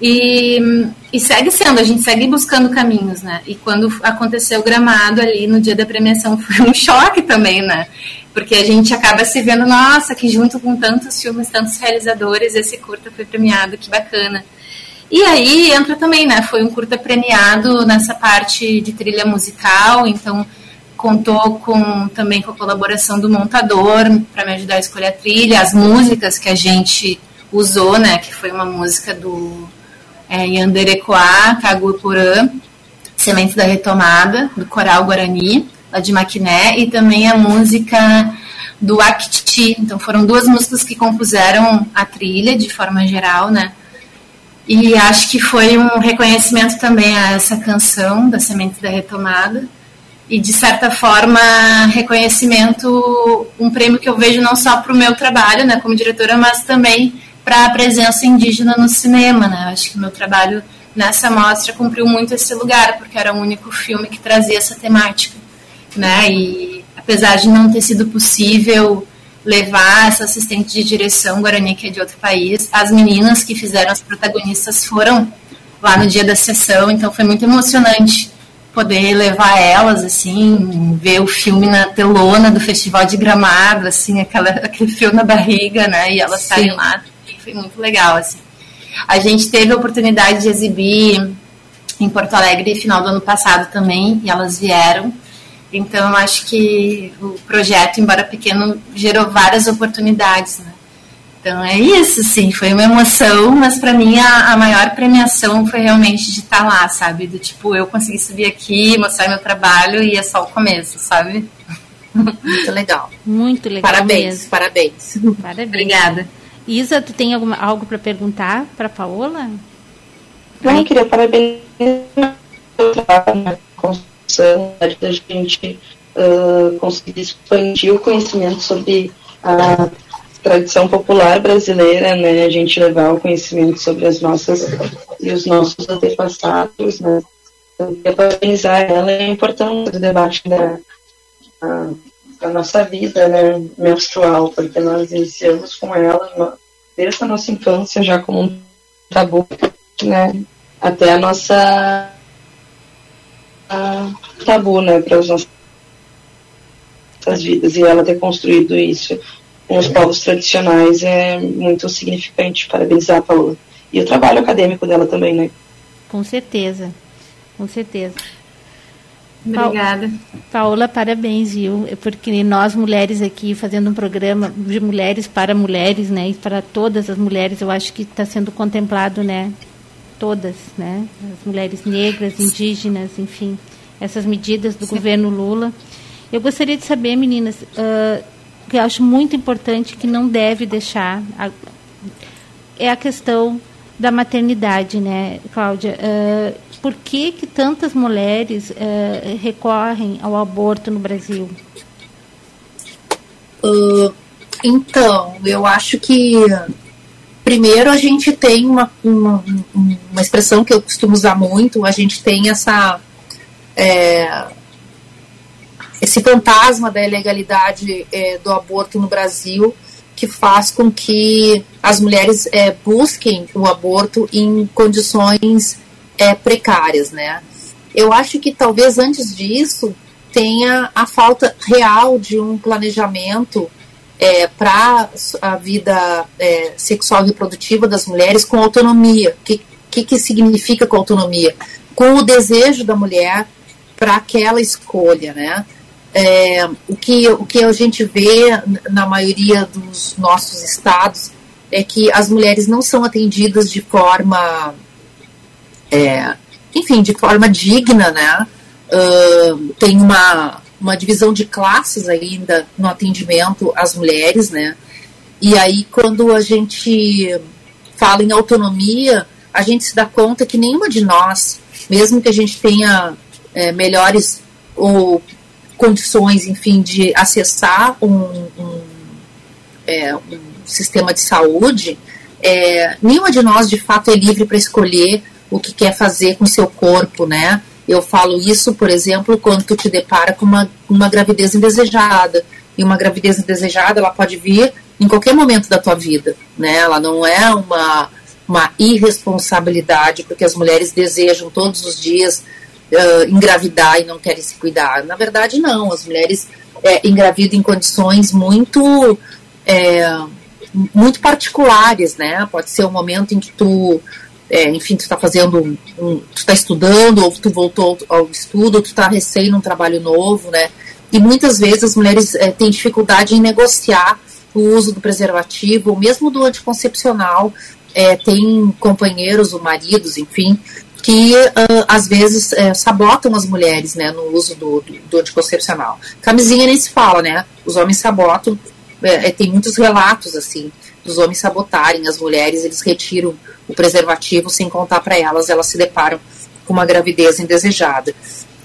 E, e segue sendo, a gente segue buscando caminhos, né? E quando aconteceu o gramado ali no dia da premiação *laughs* foi um choque também, né? Porque a gente acaba se vendo, nossa, que junto com tantos filmes, tantos realizadores, esse curta foi premiado, que bacana. E aí entra também, né? Foi um curta premiado nessa parte de trilha musical, então contou com também com a colaboração do montador para me ajudar a escolher a trilha, as músicas que a gente usou, né? Que foi uma música do é, Yanderecoa, Kaguipurã, Semente da Retomada, do Coral Guarani, lá de Maquiné, e também a música do Akiti. Então foram duas músicas que compuseram a trilha de forma geral, né? E acho que foi um reconhecimento também a essa canção da Semente da Retomada. E, de certa forma, reconhecimento, um prêmio que eu vejo não só para o meu trabalho né, como diretora, mas também para a presença indígena no cinema. Né? Acho que meu trabalho nessa mostra cumpriu muito esse lugar, porque era o único filme que trazia essa temática. Né? E, apesar de não ter sido possível levar essa assistente de direção Guarani, que é de outro país. As meninas que fizeram as protagonistas foram lá no dia da sessão, então foi muito emocionante poder levar elas, assim, ver o filme na telona do Festival de Gramado, assim, aquela, *laughs* aquele fio na barriga, né, e elas estarem lá, foi muito legal, assim. A gente teve a oportunidade de exibir em Porto Alegre final do ano passado também, e elas vieram, então, eu acho que o projeto, embora pequeno, gerou várias oportunidades, né? Então, é isso, sim, foi uma emoção, mas para mim a, a, maior premiação foi realmente de estar tá lá, sabe? Do tipo, eu consegui subir aqui, mostrar meu trabalho e é só o começo, sabe? Muito legal. Muito legal. Parabéns, mesmo. parabéns. Parabéns. Obrigada. Isa, tu tem alguma, algo para perguntar para Paola? Não, eu queria parabenizar da gente uh, conseguir expandir o conhecimento sobre a tradição popular brasileira, né? A gente levar o conhecimento sobre as nossas e os nossos antepassados, né? Parabenizar ela é importante o debate da, da nossa vida, né? Menstrual, porque nós iniciamos com ela desde a nossa infância já como um tabu, né? Até a nossa tabu, né, para as nossas vidas. E ela ter construído isso com os povos tradicionais é muito significante. Parabenizar a Paola. E o trabalho acadêmico dela também, né? Com certeza, com certeza. Obrigada. Paola, parabéns, viu? É porque nós mulheres aqui fazendo um programa de mulheres para mulheres, né? E para todas as mulheres, eu acho que está sendo contemplado, né? Todas, né? As mulheres negras, indígenas, enfim, essas medidas do Sim. governo Lula. Eu gostaria de saber, meninas, uh, que eu acho muito importante que não deve deixar a, é a questão da maternidade, né, Cláudia? Uh, por que que tantas mulheres uh, recorrem ao aborto no Brasil? então, eu acho que Primeiro, a gente tem uma, uma, uma expressão que eu costumo usar muito, a gente tem essa. É, esse fantasma da ilegalidade é, do aborto no Brasil, que faz com que as mulheres é, busquem o aborto em condições é, precárias, né? Eu acho que talvez antes disso tenha a falta real de um planejamento é, para a vida é, sexual e reprodutiva das mulheres com autonomia. O que, que, que significa com autonomia? Com o desejo da mulher para aquela escolha, né? É, o, que, o que a gente vê na maioria dos nossos estados é que as mulheres não são atendidas de forma, é, enfim, de forma digna, né? Uh, tem uma, uma divisão de classes ainda no atendimento às mulheres, né? E aí, quando a gente fala em autonomia, a gente se dá conta que nenhuma de nós, mesmo que a gente tenha é, melhores ou condições, enfim, de acessar um, um, é, um sistema de saúde, é, nenhuma de nós de fato é livre para escolher o que quer fazer com seu corpo, né? Eu falo isso, por exemplo, quando tu te depara com uma, uma gravidez indesejada. E uma gravidez indesejada, ela pode vir em qualquer momento da tua vida, né? Ela não é uma, uma irresponsabilidade, porque as mulheres desejam todos os dias uh, engravidar e não querem se cuidar. Na verdade, não. As mulheres é, engravidam em condições muito, é, muito particulares, né? Pode ser um momento em que tu, é, enfim, tu está fazendo, um, um, tu está estudando, ou tu voltou ao estudo, ou tu está recém num trabalho novo, né? E muitas vezes as mulheres é, têm dificuldade em negociar o uso do preservativo, ou mesmo do anticoncepcional. É, tem companheiros ou maridos, enfim, que uh, às vezes é, sabotam as mulheres né, no uso do, do, do, anticoncepcional. Camisinha nem se fala, né? Os homens sabotam, é, é, tem muitos relatos assim dos homens sabotarem as mulheres, eles retiram o preservativo sem contar para elas, elas se deparam com uma gravidez indesejada.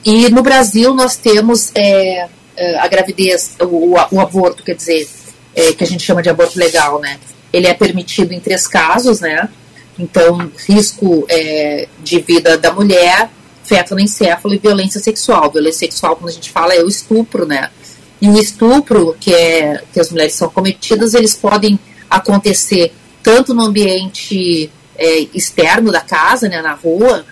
E no Brasil nós temos é, é a gravidez, o, o, aborto, quer dizer, é, que a gente chama de aborto legal, né? Ele é permitido em três casos, né? Então, risco é, de vida da mulher, feto no encéfalo e violência sexual. Violência sexual, quando a gente fala, é o estupro, né? E o estupro que, é, que as mulheres são cometidas, eles podem acontecer tanto no ambiente é, externo da casa, né, na rua,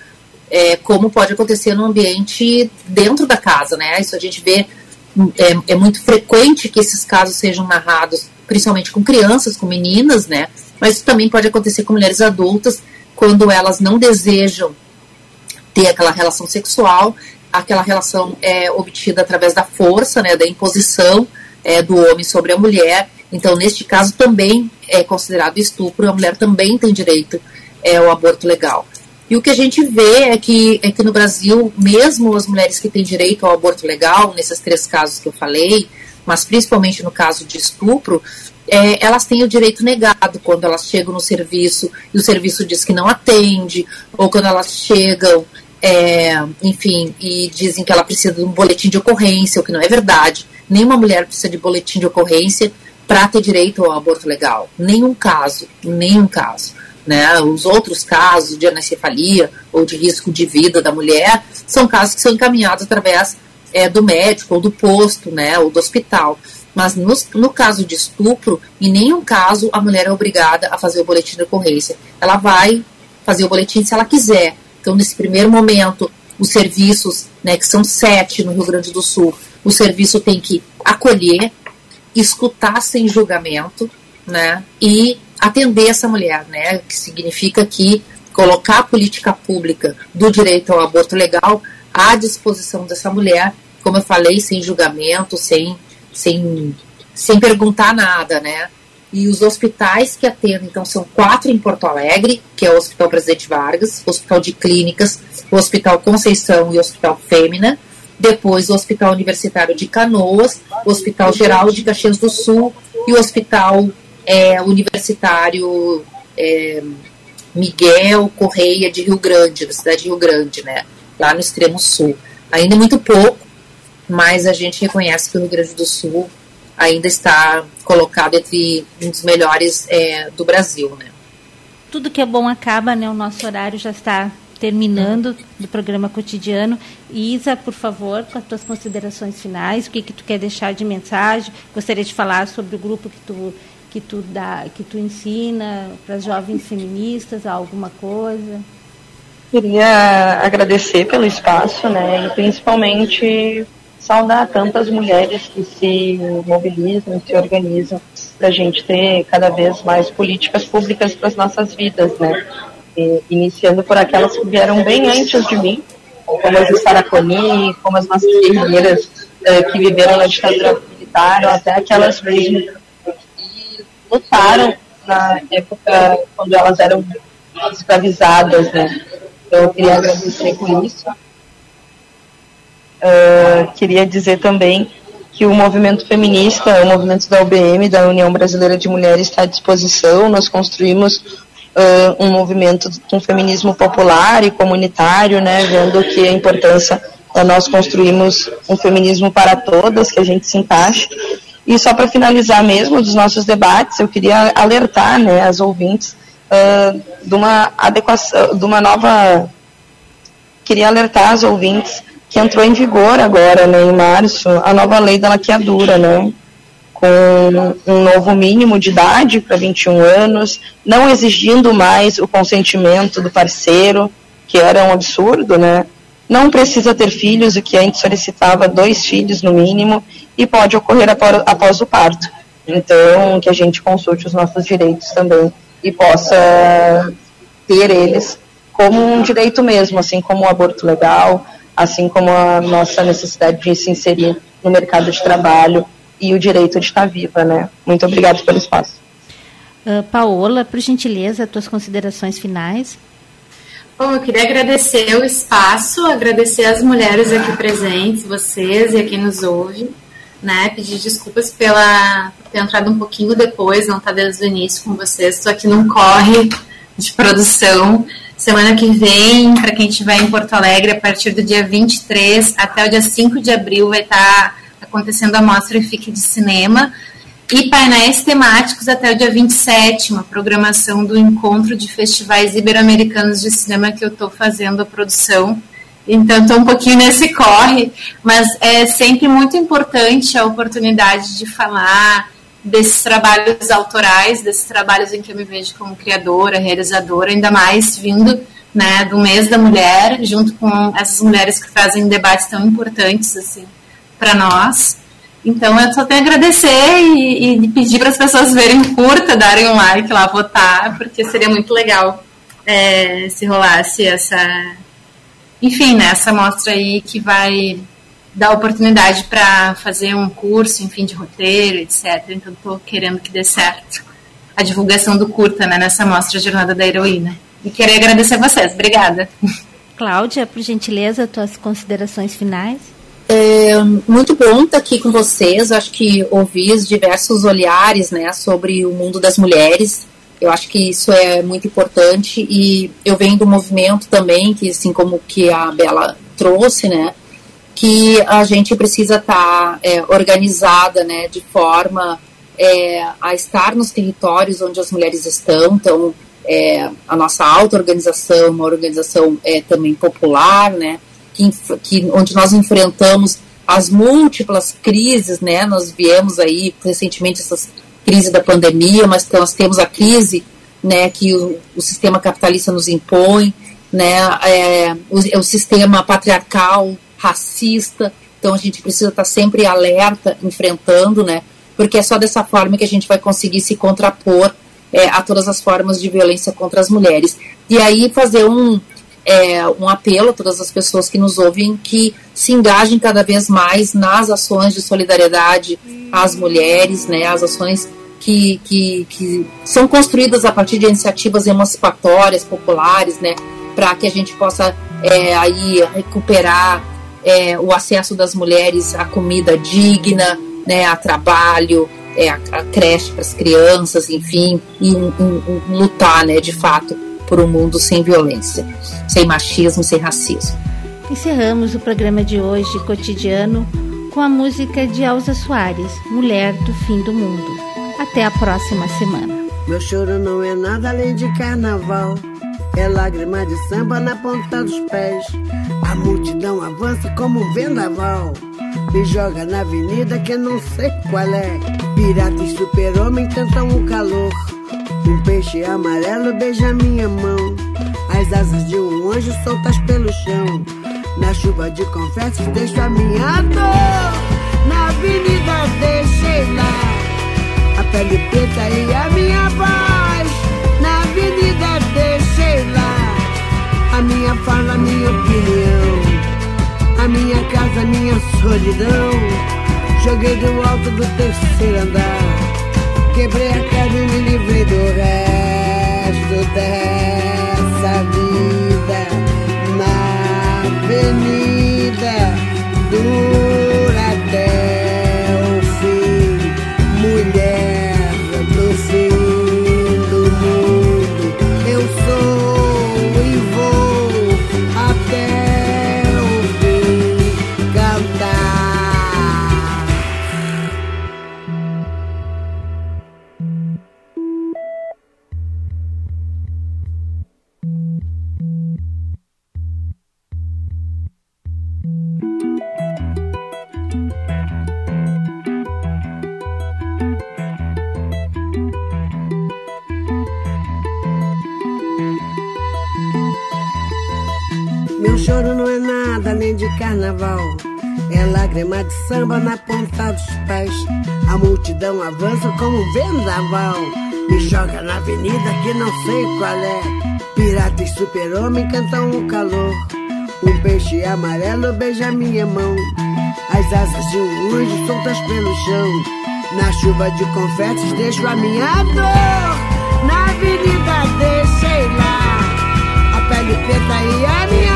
é, como pode acontecer no ambiente dentro da casa, né? Isso a gente vê, é, é muito frequente que esses casos sejam narrados, principalmente com crianças, com meninas, né? mas isso também pode acontecer com mulheres adultas quando elas não desejam ter aquela relação sexual, aquela relação é obtida através da força, né, da imposição é, do homem sobre a mulher. Então, neste caso, também é considerado estupro, a mulher também tem direito é, ao aborto legal. E o que a gente vê é que, é que no Brasil, mesmo as mulheres que têm direito ao aborto legal, nesses três casos que eu falei, mas principalmente no caso de estupro, é, elas têm o direito negado quando elas chegam no serviço e o serviço diz que não atende, ou quando elas chegam, é, enfim, e dizem que ela precisa de um boletim de ocorrência, o que não é verdade. Nenhuma mulher precisa de boletim de ocorrência para ter direito ao aborto legal. Nenhum caso, nenhum caso. Né? Os outros casos de anencefalia ou de risco de vida da mulher são casos que são encaminhados através é, do médico ou do posto, né, ou do hospital. Mas no, no caso de estupro, em nenhum caso a mulher é obrigada a fazer o boletim de ocorrência. Ela vai fazer o boletim se ela quiser. Então, nesse primeiro momento, os serviços, né, que são sete no Rio Grande do Sul, o serviço tem que acolher, escutar sem julgamento, né, e atender essa mulher, né, que significa que colocar a política pública do direito ao aborto legal à disposição dessa mulher, como eu falei, sem julgamento, sem sem, sem perguntar nada, né? E os hospitais que atendem, então, são quatro em Porto Alegre, que é o Hospital Presidente Vargas, o Hospital de Clínicas, o Hospital Conceição e o Hospital Fêmea. Depois, o Hospital Universitário de Canoas, o Hospital Geral de Caxias do Sul e o Hospital é, Universitário é, Miguel Correia de Rio Grande, da cidade de Rio Grande, né? Lá no extremo sul. Ainda é muito pouco, mas a gente reconhece que o Rio Grande do Sul ainda está colocado entre um dos melhores é, do Brasil, né? Tudo que é bom acaba, né? O nosso horário já está terminando do programa cotidiano. Isa, por favor, com as tuas considerações finais, o que que tu quer deixar de mensagem? Gostaria de falar sobre o grupo que tu que tu dá, que tu ensina para as jovens feministas, alguma coisa? Queria agradecer pelo espaço, né? E principalmente saudar tantas mulheres que se mobilizam, se organizam para a gente ter cada vez mais políticas públicas para as nossas vidas, né? E, iniciando por aquelas que vieram bem antes de mim, como as Saraconi, como as nossas guerreiras eh, que viveram na ditadura militar, até aquelas mesmo que lutaram na época quando elas eram escravizadas, né? Então, eu queria agradecer por isso Uh, queria dizer também que o movimento feminista, o movimento da UBM, da União Brasileira de Mulheres, está à disposição. Nós construímos uh, um movimento com feminismo popular e comunitário, né, vendo que a importância é nós construímos um feminismo para todas, que a gente se encaixe. E só para finalizar mesmo dos nossos debates, eu queria alertar né, as ouvintes uh, de uma adequação, de uma nova. Queria alertar as ouvintes que entrou em vigor agora, né, em março, a nova lei da laqueadura, né, com um novo mínimo de idade para 21 anos, não exigindo mais o consentimento do parceiro, que era um absurdo, né? Não precisa ter filhos, o que antes solicitava dois filhos no mínimo, e pode ocorrer após, o parto. Então, que a gente consulte os nossos direitos também e possa ter eles como um direito mesmo, assim como o aborto legal, assim como a nossa necessidade de se inserir no mercado de trabalho e o direito de estar viva, né? Muito obrigada pelo espaço. Uh, Paola, por gentileza, tuas considerações finais. Bom, eu queria agradecer o espaço, agradecer as mulheres aqui presentes, vocês e a quem nos ouve, né? Pedir desculpas pela ter entrado um pouquinho depois, não estar tá desde o início com vocês. Estou aqui num corre de produção. Semana que vem, para quem estiver em Porto Alegre, a partir do dia 23 até o dia 5 de abril, vai estar tá acontecendo a mostra FIC de cinema e painéis temáticos até o dia 27, uma programação do encontro de festivais ibero-americanos de cinema que eu estou fazendo a produção. Então, estou um pouquinho nesse corre, mas é sempre muito importante a oportunidade de falar desses trabalhos autorais, desses trabalhos em que eu me vejo como criadora, realizadora, ainda mais vindo né, do mês da mulher, junto com essas mulheres que fazem debates tão importantes assim para nós. Então eu só tenho a agradecer e, e pedir para as pessoas verem curta, darem um like lá, votar, porque seria muito legal é, se rolasse essa. Enfim, né, essa mostra aí que vai dar oportunidade para fazer um curso, enfim, de roteiro, etc. Então estou querendo que dê certo a divulgação do curta né, nessa mostra Jornada da Heroína. E queria agradecer a vocês. Obrigada. Cláudia, por gentileza, tuas considerações finais. É muito bom estar aqui com vocês. Acho que ouvi os diversos olhares né, sobre o mundo das mulheres. Eu acho que isso é muito importante e eu venho do movimento também, que assim como que a Bela trouxe, né, que a gente precisa estar tá, é, organizada, né, de forma é, a estar nos territórios onde as mulheres estão. Então, é, a nossa auto-organização, uma organização é, também popular, né, que, que, onde nós enfrentamos as múltiplas crises, né? Nós viemos aí recentemente essas crises da pandemia, mas nós temos a crise, né? Que o, o sistema capitalista nos impõe, né? É, o, é o sistema patriarcal, racista. Então a gente precisa estar sempre alerta, enfrentando, né? Porque é só dessa forma que a gente vai conseguir se contrapor é, a todas as formas de violência contra as mulheres. E aí fazer um, é, um apelo a todas as pessoas que nos ouvem que se engajem cada vez mais nas ações de solidariedade às mulheres, né, as ações que, que, que são construídas a partir de iniciativas emancipatórias, populares, né, para que a gente possa é, aí recuperar é, o acesso das mulheres à comida digna, né, a trabalho, é, a, a creche para as crianças, enfim, e um, um, um, lutar, né, de fato, por um mundo sem violência, sem machismo, sem racismo. Encerramos o programa de hoje, cotidiano, com a música de Elza Soares, Mulher do Fim do Mundo. Até a próxima semana. Meu choro não é nada além de carnaval. É lágrima de samba na ponta dos pés. A multidão avança como um vendaval. Me joga na avenida que eu não sei qual é. Pirata e super-homem tentam o calor. Um peixe amarelo beija minha mão. As asas de um anjo soltas pelo chão. Na chuva de confetes deixo a minha dor. Na avenida deixei lá. A pele preta e a minha voz. Na avenida deixei lá. A minha fala, a minha opinião. A minha casa, a minha solidão. Joguei do alto do terceiro andar. Quebrei a cara e me livrei do resto dessa vida na avenida dura de carnaval. É lágrima de samba na ponta dos pés. A multidão avança como vendaval. Me joga na avenida que não sei qual é. Pirata e super-homem cantam o calor. Um peixe amarelo beija minha mão. As asas de um anjo soltas pelo chão. Na chuva de confetes deixo a minha dor. Na avenida deixei lá a pele preta e a minha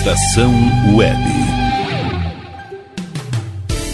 Estação Web.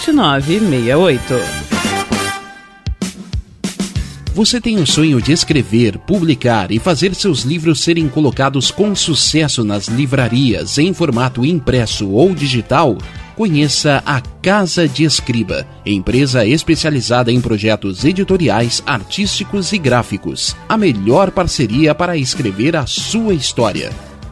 7968. Você tem o sonho de escrever, publicar e fazer seus livros serem colocados com sucesso nas livrarias em formato impresso ou digital? Conheça a Casa de Escriba, empresa especializada em projetos editoriais, artísticos e gráficos. A melhor parceria para escrever a sua história.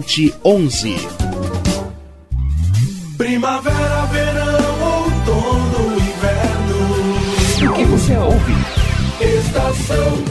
51994002711. Primavera, verão, outono, inverno. O que você ouve? Estação